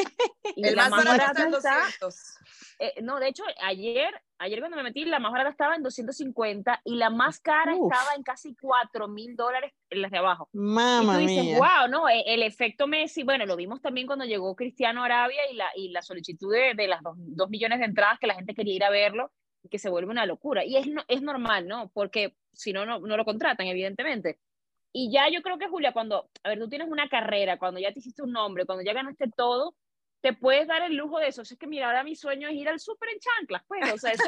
Speaker 8: y el más, barata está,
Speaker 5: eh, no de hecho ayer ayer cuando me metí la más barata estaba en 250 y la más cara estaba en casi 4 mil dólares en las de abajo.
Speaker 6: Mamma
Speaker 5: y
Speaker 6: tú dices
Speaker 5: wow no e, el, efecto Messi bueno lo vimos también cuando llegó Cristiano Arabia y la y la solicitud de, de las 2 millones de entradas que la gente quería ir a verlo que se vuelve una locura. Y es, es normal, ¿no? Porque si no, no, no lo contratan, evidentemente. Y ya yo creo que, Julia, cuando, a ver, tú tienes una carrera, cuando ya te hiciste un nombre, cuando ya ganaste todo, te puedes dar el lujo de eso. es que, mira, ahora mi sueño es ir al súper en chanclas, pues, o sea, eso,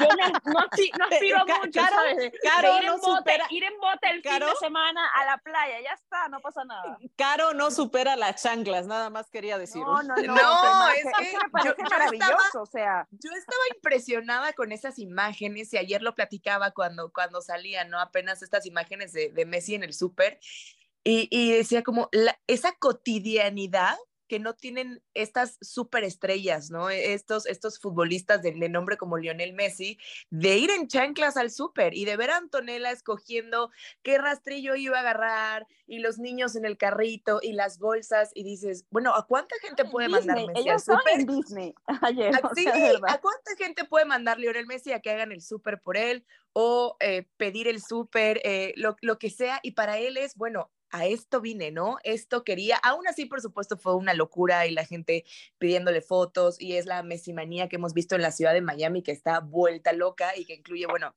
Speaker 5: yo no, aspiro, mucho, ¿sabes?
Speaker 6: Caro,
Speaker 5: ir, en bote, ir en bote el fin de semana a la playa, ya está, no pasa nada.
Speaker 6: Caro no supera las chanclas, nada más quería decir.
Speaker 5: No, no, <laughs> no,
Speaker 8: no es que me
Speaker 5: parece yo, maravilloso, estaba, o sea.
Speaker 8: Yo estaba impresionada con esas imágenes y ayer lo platicaba cuando, cuando salían, ¿no? Apenas estas imágenes de, de Messi en el súper. Y, y, decía como la, esa cotidianidad que no tienen estas superestrellas, ¿no? E, estos, estos futbolistas de, nombre como Lionel Messi, de ir en chanclas al súper y de ver a Antonella escogiendo qué rastrillo iba a agarrar y los niños en el carrito y las bolsas y dices, bueno, ¿a cuánta gente puede mandar Messi al súper?
Speaker 5: Disney <laughs> ayer.
Speaker 8: ¿A, sí, ¿A cuánta gente puede mandar Lionel Messi a que hagan el súper por él o eh, pedir el súper, eh, lo, lo que sea? Y para él es, bueno, a esto vine, ¿no? Esto quería. Aún así, por supuesto, fue una locura y la gente pidiéndole fotos y es la mesimanía que hemos visto en la ciudad de Miami que está vuelta loca y que incluye, bueno,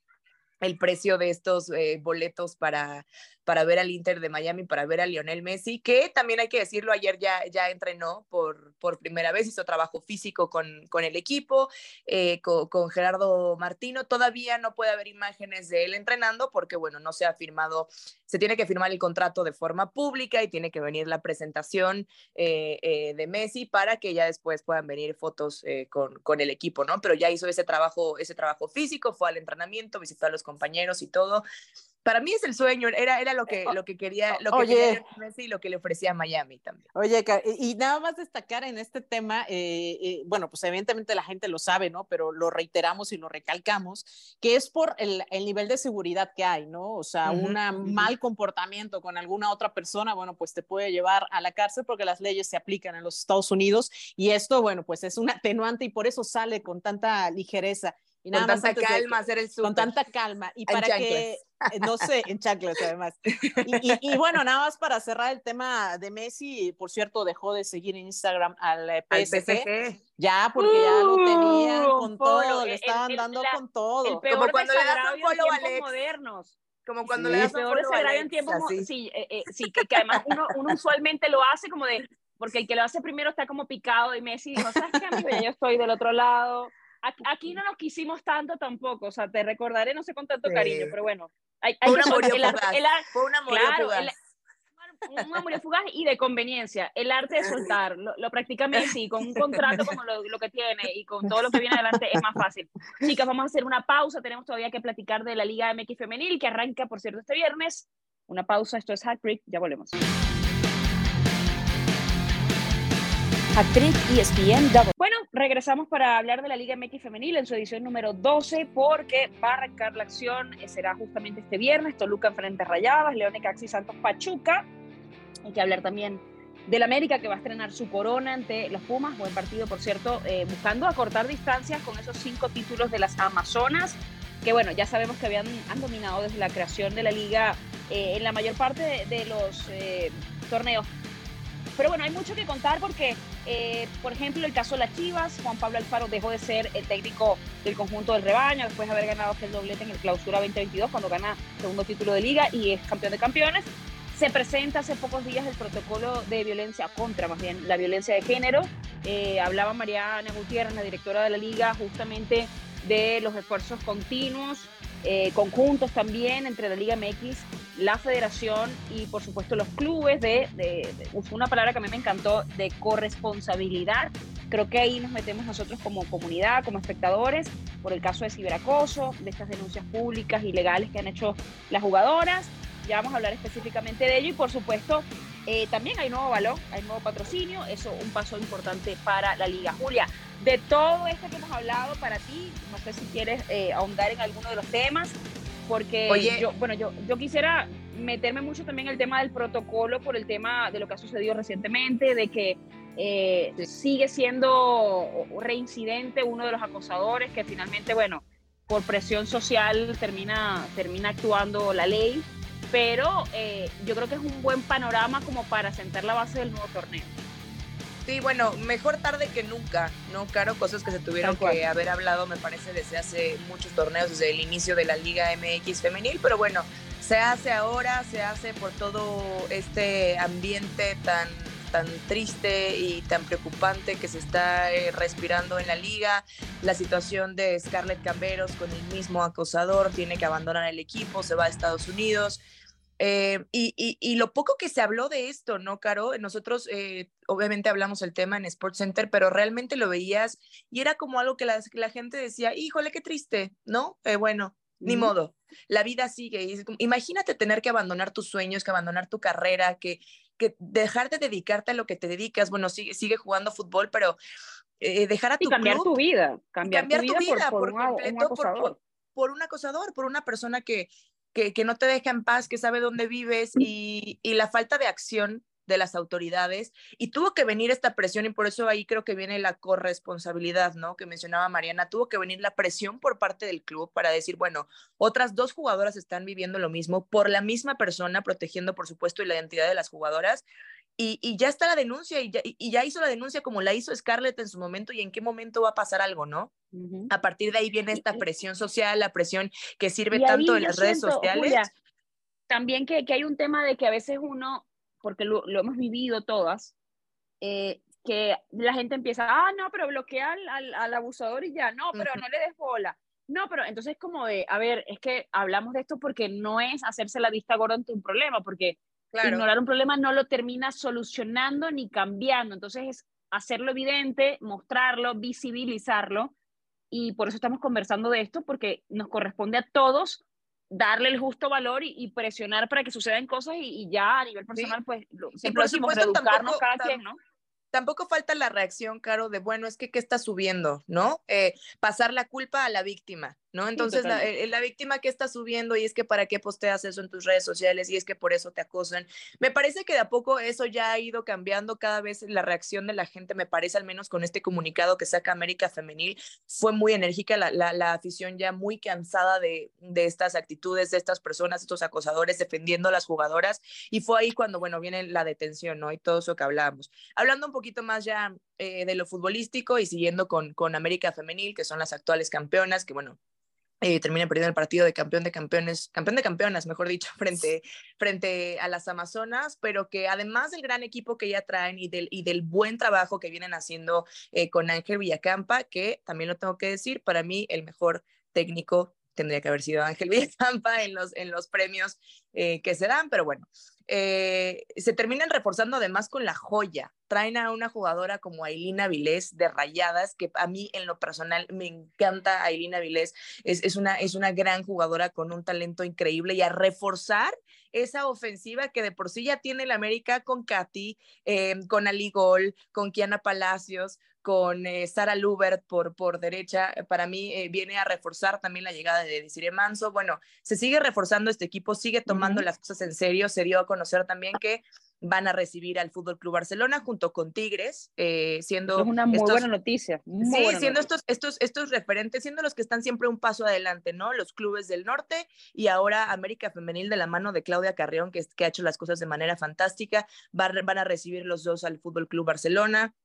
Speaker 8: el precio de estos eh, boletos para, para ver al Inter de Miami, para ver a Lionel Messi, que también hay que decirlo, ayer ya, ya entrenó por, por primera vez, hizo trabajo físico con, con el equipo, eh, con, Gerardo Martino. Todavía no puede haber imágenes de él entrenando porque, bueno, no se ha firmado, se tiene que firmar el contrato de forma pública y tiene que venir la presentación eh, de Messi para que ya después puedan venir fotos con, con el equipo, ¿no? Pero ya hizo ese trabajo, ese trabajo físico, fue al entrenamiento, visitó a los compañeros y todo para mí es el sueño, era, era lo, que, lo que quería, lo que quería Messi y lo que le ofrecía a Miami también.
Speaker 6: Oye, y nada más destacar en este tema, eh, eh, bueno, pues evidentemente la gente lo sabe, ¿no? Pero lo reiteramos y lo recalcamos, que es por el, el nivel de seguridad que hay, ¿no? O sea, un mal comportamiento con alguna otra persona, bueno, pues te puede llevar a la cárcel porque las leyes se aplican en los Estados Unidos y esto, bueno, pues es un <laughs> atenuante y por eso sale con tanta ligereza. Y
Speaker 8: con tanta calma hacer el
Speaker 6: Con tanta calma. Y para que, eh, no sé, en chanclas además. Y, bueno, nada más para cerrar el tema de Messi, por cierto, dejó de seguir en Instagram al eh, PSG. Ya, porque ya lo tenían uh, con todo, le estaban dando con todo.
Speaker 5: Como cuando le das un follow a Alex. modernos.
Speaker 8: Como cuando le das un follow a Alex.
Speaker 5: En tiempos, sí, eh, sí que, que, además uno, uno usualmente lo hace como de, porque el que lo hace primero está como picado y Messi dijo, ¿sabes qué? Yo estoy del otro lado Aquí no nos quisimos tanto tampoco, o sea, te recordaré, no sé con tanto cariño, pero bueno.
Speaker 8: Hay, hay un amor Fue un amor fugaz.
Speaker 5: un amor fugaz y de conveniencia. El arte de soltar, lo, lo practica Messi con un contrato como lo, lo, que tiene y con todo lo que viene adelante es más fácil. Chicas, vamos a hacer una pausa. Tenemos todavía que platicar de la Liga MX Femenil que arranca, por cierto, este viernes. Una pausa, esto es Hat ya volvemos.
Speaker 3: Actriz ESPN Double.
Speaker 5: Bueno, regresamos para hablar de la Liga MX Femenil en su edición número 12 porque va a arrancar la acción, eh, será justamente este viernes, Toluca frente a Rayadas, Leone Caxi Santos Pachuca. Hay que hablar también del América que va a estrenar su corona ante los Pumas, buen partido por cierto, eh, buscando acortar distancias con esos cinco títulos de las Amazonas, que bueno, ya sabemos que habían han dominado desde la creación de la liga eh, en la mayor parte de, de los torneos pero bueno, hay mucho que contar porque, eh, por ejemplo, el caso de las Chivas, Juan Pablo Alfaro dejó de ser el técnico del conjunto del rebaño después de haber ganado aquel doblete en el clausura 2022 cuando gana segundo título de liga y es campeón de campeones. Se presenta hace pocos días el protocolo de violencia contra, más bien, la violencia de género. Eh, hablaba Mariana Gutiérrez, la directora de la liga, justamente de los esfuerzos continuos, eh, conjuntos también entre la Liga MX, la federación y por supuesto los clubes de, una palabra que a mí me encantó, de corresponsabilidad. Creo que ahí nos metemos nosotros como comunidad, como espectadores, por el caso de ciberacoso, de estas denuncias públicas y legales que han hecho las jugadoras ya vamos a hablar específicamente de ello y por supuesto eh, también hay nuevo balón, hay nuevo patrocinio, eso un paso importante para la liga. Julia, de todo esto que hemos hablado para ti, no sé si quieres eh, ahondar en alguno de los temas, porque yo, bueno, yo, yo quisiera meterme mucho también en el tema del protocolo por el tema de lo que ha sucedido recientemente, de que eh, sigue siendo reincidente uno de los acosadores que finalmente, bueno, por presión social termina, termina actuando la ley pero eh, yo creo que es un buen panorama como para sentar la base del nuevo torneo.
Speaker 8: Sí, bueno, mejor tarde que nunca, ¿no? Claro, cosas que se tuvieron que haber hablado, me parece, desde hace muchos torneos, desde el inicio de la Liga MX femenil, pero bueno, se hace ahora, se hace por todo este ambiente tan tan triste y tan preocupante que se está eh, respirando en la liga, la situación de Scarlett Camberos con el mismo acosador, tiene que abandonar el equipo, se va a Estados Unidos, eh, y, lo poco que se habló de esto, ¿no, Caro? Nosotros eh, obviamente hablamos el tema en Sports Center, pero realmente lo veías y era como algo que la, gente decía, híjole, qué triste, ¿no? Eh, bueno, ni modo, la vida sigue. Imagínate tener que abandonar tus sueños, que abandonar tu carrera, que, que dejar de dedicarte a lo que te dedicas. Bueno, sigue, sigue jugando fútbol, pero dejar a tu
Speaker 5: y cambiar
Speaker 8: tu
Speaker 5: vida, cambiar, tu vida, por, completo,
Speaker 8: por un acosador, por una persona que, que, no te deja en paz, que sabe dónde vives y, la falta de acción de las autoridades y tuvo que venir esta presión y por eso ahí creo que viene la corresponsabilidad, ¿no? Que mencionaba Mariana, tuvo que venir la presión por parte del club para decir, bueno, otras dos jugadoras están viviendo lo mismo por la misma persona, protegiendo por supuesto la identidad de las jugadoras y, ya está la denuncia y ya, hizo la denuncia como la hizo Scarlett en su momento y en qué momento va a pasar algo, ¿no? A partir de ahí viene esta presión social, la presión que sirve tanto en las redes sociales.
Speaker 5: también que, que, hay un tema de que a veces uno, porque lo, hemos vivido todas, eh, que la gente empieza, ah, no, pero bloquea al, al, abusador y ya, no, pero no le des bola. No, pero entonces como de, a ver, es que hablamos de esto porque no es hacerse la vista gorda ante un problema, porque Ignorar un problema no lo termina solucionando ni cambiando. Entonces es hacerlo evidente, mostrarlo, visibilizarlo. Y por eso estamos conversando de esto, porque nos corresponde a todos darle el justo valor y, presionar para que sucedan cosas y, ya a nivel personal, pues siempre decimos educarnos cada quien, ¿no?
Speaker 8: tampoco falta la reacción, Caro, de bueno, es que qué está subiendo, ¿no? Eh, pasar la culpa a la víctima, ¿no? Entonces, eh, la, víctima que está subiendo y es que para qué posteas eso en tus redes sociales y es que por eso te acosan. Me parece que de a poco eso ya ha ido cambiando cada vez la reacción de la gente, me parece al menos con este comunicado que saca América Femenil, fue muy enérgica la, la, afición ya muy cansada de, de, estas actitudes, de estas personas, estos acosadores defendiendo a las jugadoras y fue ahí cuando, bueno, viene la detención, ¿no? Y todo eso que hablábamos. Hablando un poquito más ya eh, de lo futbolístico y siguiendo con, con América Femenil, que son las actuales campeonas, que bueno, eh, termina perdiendo el partido de campeón de campeones, campeón de campeonas, mejor dicho, <laughs> frente, frente a las Amazonas, pero que además del gran equipo que ya traen y del, y del buen trabajo que vienen haciendo eh, con Ángel Villacampa, que también lo tengo que decir, para mí el mejor técnico tendría que haber sido Ángel <laughs> Villacampa en los, en los premios eh, que se dan, pero bueno, eh, se terminan reforzando además con la joya. Traen a una jugadora como Ailina Vilés de Rayadas, que a mí en lo personal me encanta Ailina Vilés, es, es, una, es una gran jugadora con un talento increíble y a reforzar esa ofensiva que de por sí ya tiene el América con Katy, eh, con Ali Gol, con Kiana Palacios, con eh, Sara Lubert por, por derecha, para mí viene a reforzar también la llegada de Desiree Manso. Bueno, se sigue reforzando este equipo, sigue tomando las cosas en serio, se dio a conocer también que van a recibir al Fútbol Club Barcelona junto con Tigres, eh, siendo
Speaker 5: es una muy
Speaker 8: estos-
Speaker 5: buena noticia. muy
Speaker 8: Sí,
Speaker 5: buena
Speaker 8: siendo
Speaker 5: noticia.
Speaker 8: estos, estos, estos referentes, siendo los que están siempre un paso adelante, ¿no? Los clubes del norte y ahora América Femenil de la mano de Claudia Carrión, que, que ha hecho las cosas de manera fantástica, va- van a recibir los dos al Fútbol Club Barcelona.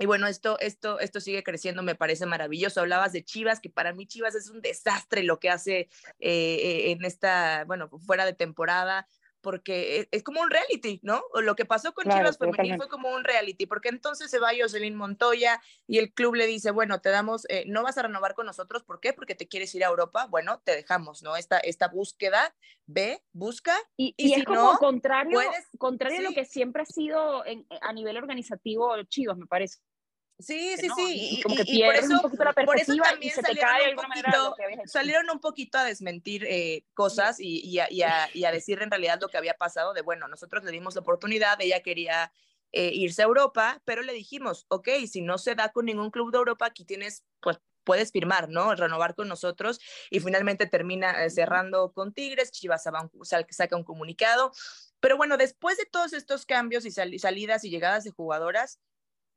Speaker 8: Y bueno, esto, esto, esto sigue creciendo, me parece maravilloso. Hablabas de Chivas, que para mí Chivas es un desastre lo que hace eh, eh, en esta, bueno, fuera de temporada, porque es, es como un reality, ¿no? Lo que pasó con
Speaker 5: Claro,
Speaker 8: Chivas Femenil fue como un reality, porque entonces se va Jocelyn Montoya y el club le dice, bueno, te damos, eh, no vas a renovar con nosotros, ¿por qué? Porque te quieres ir a Europa, bueno, te dejamos, ¿no? Esta, esta búsqueda, ve, busca,
Speaker 5: Y,
Speaker 8: y
Speaker 5: y
Speaker 8: si
Speaker 5: es como
Speaker 8: no,
Speaker 5: contrario,
Speaker 8: puedes-
Speaker 5: contrario a lo que siempre ha sido en- a nivel organizativo Chivas, me parece.
Speaker 8: Sí, sí,
Speaker 5: ¿no?
Speaker 8: sí,
Speaker 5: Y
Speaker 8: y,
Speaker 5: como que
Speaker 8: y- y por eso,
Speaker 5: un poquito la
Speaker 8: por eso
Speaker 5: perspectiva y
Speaker 8: también
Speaker 5: se te
Speaker 8: salieron
Speaker 5: cae
Speaker 8: un poquito, salieron un poquito a desmentir eh, cosas y, y a, y a- y a decir en realidad lo que había pasado de, bueno, nosotros le dimos la oportunidad, ella quería eh, irse a Europa, pero le dijimos, ok, si no se da con ningún club de Europa, aquí tienes, pues puedes firmar, ¿no? Renovar con nosotros y finalmente termina eh, cerrando con Tigres, Chivas saca un comunicado, pero bueno, después de todos estos cambios y sal- salidas y llegadas de jugadoras,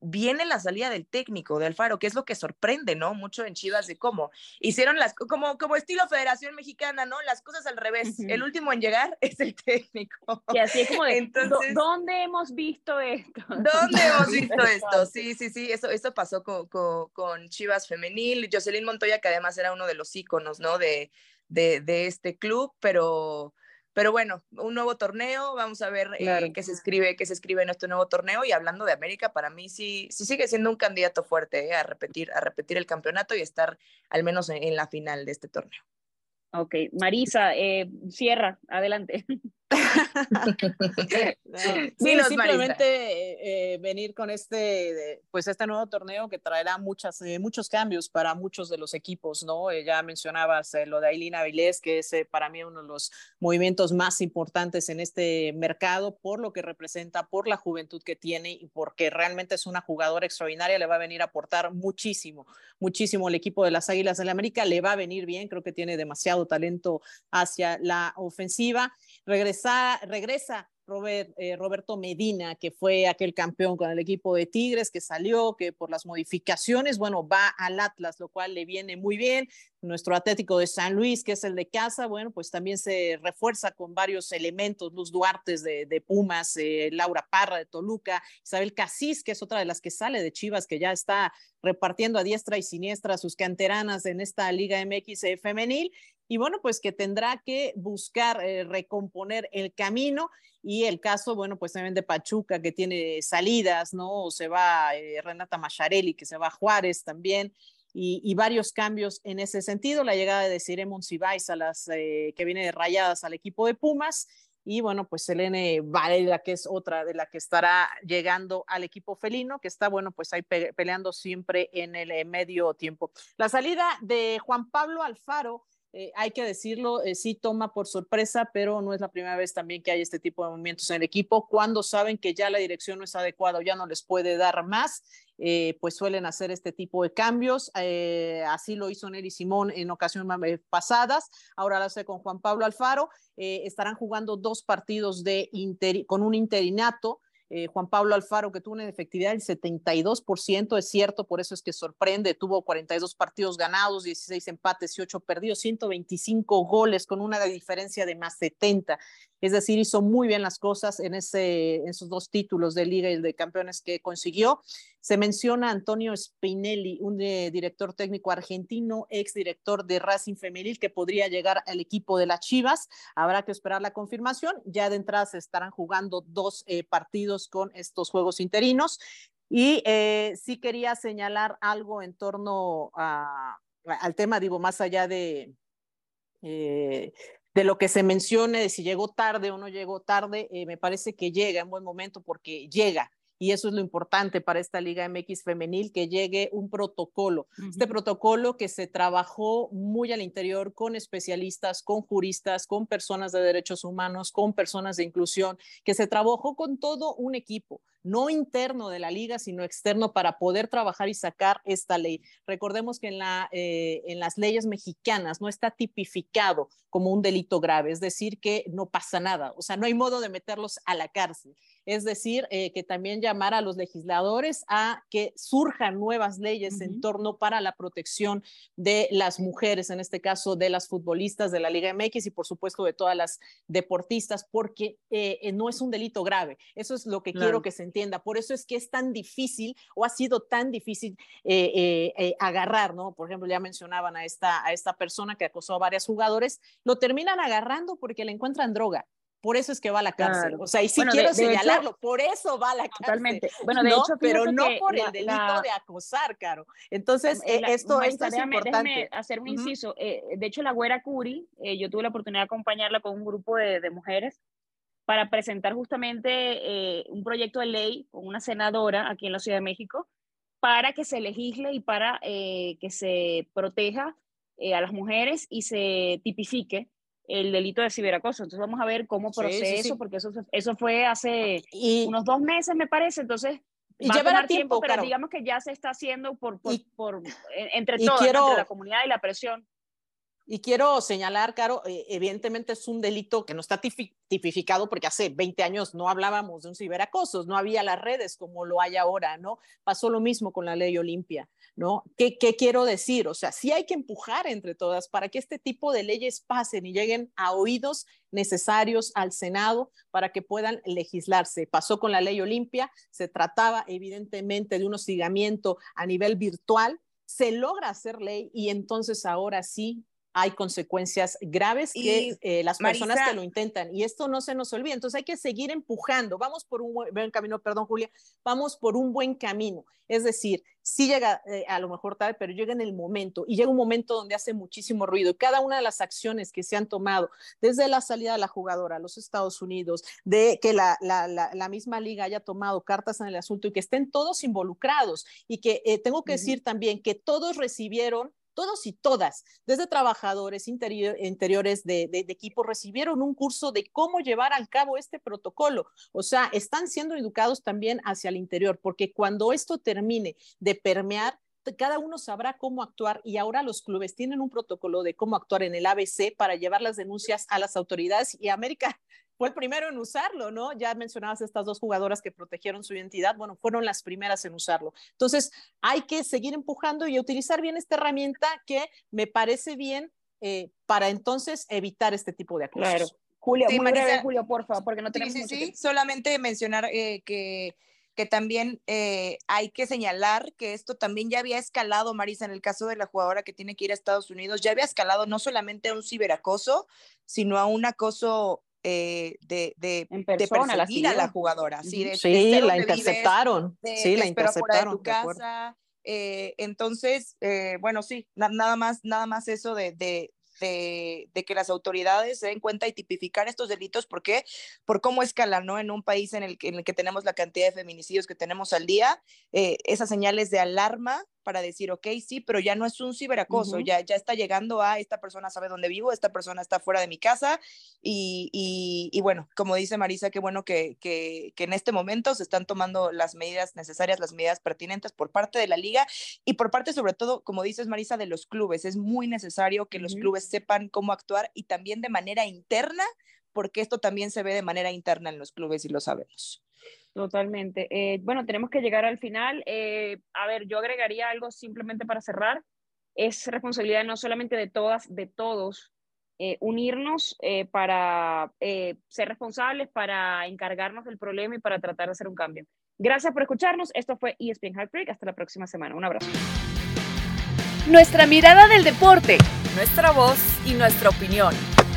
Speaker 8: viene la salida del técnico de Alfaro, que es lo que sorprende, ¿no? Mucho en Chivas de cómo hicieron las, como, como estilo Federación Mexicana, ¿no? Las cosas al revés.
Speaker 5: Ujú.
Speaker 8: El último en llegar <laughs> es el técnico.
Speaker 5: Y así es como de, ¿dó-
Speaker 8: Entonces-
Speaker 5: ¿dónde hemos visto esto? <laughs>
Speaker 8: ¿Dónde hemos visto esto? Sí, sí, sí, eso, eso pasó con, con, con Chivas Femenil, Jocelyn Montoya, que además era uno de los íconos, ¿no? De, de, de este club, pero, pero bueno, un nuevo torneo, vamos a ver eh, qué se escribe, qué se escribe en este nuevo torneo, y hablando de América, para mí sí, sí sigue siendo un candidato fuerte eh, a, repetir, a repetir el campeonato y estar al menos en, en la final de este torneo.
Speaker 5: Ok, Marisa, eh, cierra, adelante. <laughs>
Speaker 6: No, <laughs> sí, simplemente eh, eh, venir con este, de- pues este nuevo torneo que traerá muchas, eh, muchos cambios para muchos de los equipos, ¿no? Eh, ya mencionabas eh, lo de Ailina Avilés, que es eh, para mí uno de los movimientos más importantes en este mercado por lo que representa, por la juventud que tiene y porque realmente es una jugadora extraordinaria, le va a venir a aportar muchísimo, muchísimo el equipo de las Águilas del la América, le va a venir bien, creo que tiene demasiado talento hacia la ofensiva. Regresa, regresa Robert, eh, Roberto Medina, que fue aquel campeón con el equipo de Tigres, que salió, que por las modificaciones, bueno, va al Atlas, lo cual le viene muy bien. Nuestro Atlético de San Luis, que es el de casa, bueno, pues también se refuerza con varios elementos, Luz Duarte de, de Pumas, eh, Laura Parra de Toluca, Isabel Casís, que es otra de las que sale de Chivas, que ya está repartiendo a diestra y siniestra sus canteranas en esta Liga MX eh, femenil. Y bueno, pues que tendrá que buscar eh, recomponer el camino y el caso, bueno, pues también de Pachuca, que tiene salidas, ¿no? Se va eh, Renata Macharelli, que se va a Juárez también, y, varios cambios en ese sentido. La llegada de Cire Monsiváis a las eh, que viene de rayadas al equipo de Pumas. Y bueno, pues Selene Varela, que es otra de la que estará llegando al equipo felino, que está, bueno, pues ahí pe peleando siempre en el medio tiempo. La salida de Juan Pablo Alfaro, eh, hay que decirlo, eh, sí toma por sorpresa, pero no es la primera vez también que hay este tipo de movimientos en el equipo. Cuando saben que ya la dirección no es adecuada o ya no les puede dar más, eh, pues suelen hacer este tipo de cambios. Así lo hizo Nelly Simón en ocasiones pasadas, ahora lo hace con Juan Pablo Alfaro. Estarán jugando dos partidos de con un interinato. Eh, Juan Pablo Alfaro, que tuvo una efectividad del 72%, es cierto, por eso es que sorprende, tuvo 42 partidos ganados, 16 empates y 8 perdidos, 125 goles con una diferencia de más 70. Es decir, hizo muy bien las cosas en, esos dos títulos de liga y de campeones que consiguió. Se menciona Antonio Spinelli, un de, director técnico argentino, ex director de Racing Femenil, que podría llegar al equipo de las Chivas. Habrá que esperar la confirmación. Ya de entrada se estarán jugando dos eh, partidos con estos juegos interinos. Y eh, sí quería señalar algo en torno al tema, digo, más allá de, eh, de lo que se mencione, de si llegó tarde o no llegó tarde, eh, me parece que llega en buen momento porque llega. Y eso es lo importante para esta Liga MX femenil, que llegue un protocolo. Uh -huh. Este protocolo que se trabajó muy al interior con especialistas, con juristas, con personas de derechos humanos, con personas de inclusión, que se trabajó con todo un equipo no interno de la liga, sino externo para poder trabajar y sacar esta ley. Recordemos que en, la, eh, en las leyes mexicanas no está tipificado como un delito grave, es decir, que no pasa nada, o sea, no hay modo de meterlos a la cárcel. Es decir, eh, que también llamar a los legisladores a que surjan nuevas leyes en torno para la protección de las mujeres, en este caso de las futbolistas de la Liga MX y por supuesto de todas las deportistas, porque eh, no es un delito grave. Eso es lo que quiero que se entienda. Por eso es que es tan difícil o ha sido tan difícil eh, agarrar, ¿no? Por ejemplo, ya mencionaban a esta, a esta persona que acosó a varios jugadores, lo terminan agarrando porque le encuentran droga por eso es que va a la cárcel. O sea, y sí quiero señalarlo, por eso va a la cárcel.
Speaker 5: Totalmente. Bueno, de hecho,
Speaker 6: pero no por el delito de acosar, Caro. Entonces, eh, esto, esto es importante.
Speaker 5: Déjame hacer un inciso. Eh, de hecho, la güera Curi, eh, yo tuve la oportunidad de acompañarla con un grupo de, de mujeres para presentar justamente un proyecto de ley con una senadora aquí en la Ciudad de México para que se legisle y para que se proteja a las mujeres y se tipifique el delito de ciberacoso. Entonces vamos a ver cómo procede eso, porque eso, eso fue hace unos dos meses, me parece. Entonces,
Speaker 6: y llevará tiempo,
Speaker 5: pero digamos que ya se está haciendo por, por, por entre todos, entre la comunidad y la presión.
Speaker 6: Y quiero señalar, Caro, eh, evidentemente es un delito que no está tipificado porque hace 20 años no hablábamos de un ciberacoso, no había las redes como lo hay ahora, ¿no? Pasó lo mismo con la ley Olimpia, ¿no? ¿Qué, ¿Qué, quiero decir? O sea, sí hay que empujar entre todas para que este tipo de leyes pasen y lleguen a oídos necesarios al Senado para que puedan legislarse. Pasó con la ley Olimpia, se trataba evidentemente de un hostigamiento a nivel virtual, se logra hacer ley y entonces ahora sí hay consecuencias graves que eh, las personas que lo intentan. Y esto no se nos olvida. Entonces hay que seguir empujando. Vamos por un buen camino, perdón Julia, vamos por un buen camino. Es decir, sí llega eh, a lo mejor tarde, pero llega en el momento y llega un momento donde hace muchísimo ruido. Y cada una de las acciones que se han tomado, desde la salida de la jugadora a los Estados Unidos, de que la, la, la, misma liga haya tomado cartas en el asunto y que estén todos involucrados y que eh, tengo que decir también que todos recibieron todos y todas, desde trabajadores interiores de, de, equipo, recibieron un curso de cómo llevar a cabo este protocolo. O sea, están siendo educados también hacia el interior, porque cuando esto termine de permear, cada uno sabrá cómo actuar y ahora los clubes tienen un protocolo de cómo actuar en el ABC para llevar las denuncias a las autoridades y América fue el primero en usarlo, ¿no? Ya mencionabas estas dos jugadoras que protegieron su identidad, bueno, fueron las primeras en usarlo. Entonces, hay que seguir empujando y utilizar bien esta herramienta que me parece bien eh, para entonces evitar este tipo de acosos. Claro.
Speaker 5: Julia, muy breve, Julio, por favor, porque no tenemos
Speaker 8: sí, sí, solamente mencionar eh, que que también eh, hay que señalar que esto también ya había escalado, Marisa, en el caso de la jugadora que tiene que ir a Estados Unidos, ya había escalado no solamente a un ciberacoso, sino a un acoso eh, de, de,
Speaker 5: persona,
Speaker 8: perseguir a la jugadora.
Speaker 6: Sí, sí la interceptaron. sí, la interceptaron.
Speaker 8: De casa. Eh, entonces, eh, bueno, sí, nada más, nada más eso de, de, de, que las autoridades se den cuenta y tipificar estos delitos. ¿Por qué? Por cómo escalan, ¿no? En un país en el que, en el que tenemos la cantidad de feminicidios que tenemos al día, esas señales de alarma para decir, ok, sí, pero ya no es un ciberacoso, ya, ya está llegando a esta persona sabe dónde vivo, esta persona está fuera de mi casa y, y, bueno, como dice Marisa, qué bueno que, que, que, en este momento se están tomando las medidas necesarias, las medidas pertinentes por parte de la liga y por parte sobre todo, como dices Marisa, de los clubes. Es muy necesario que los clubes sepan cómo actuar y también de manera interna, porque esto también se ve de manera interna en los clubes y lo sabemos.
Speaker 5: Totalmente. Eh, bueno, tenemos que llegar al final. Eh, a ver, yo agregaría algo simplemente para cerrar. Es responsabilidad no solamente de todas, de todos, eh, unirnos para ser responsables, para encargarnos del problema y para tratar de hacer un cambio. Gracias por escucharnos. Esto fue ESPN Heartbreak. Hasta la próxima semana. Un abrazo.
Speaker 1: Nuestra mirada del deporte, nuestra voz y nuestra opinión.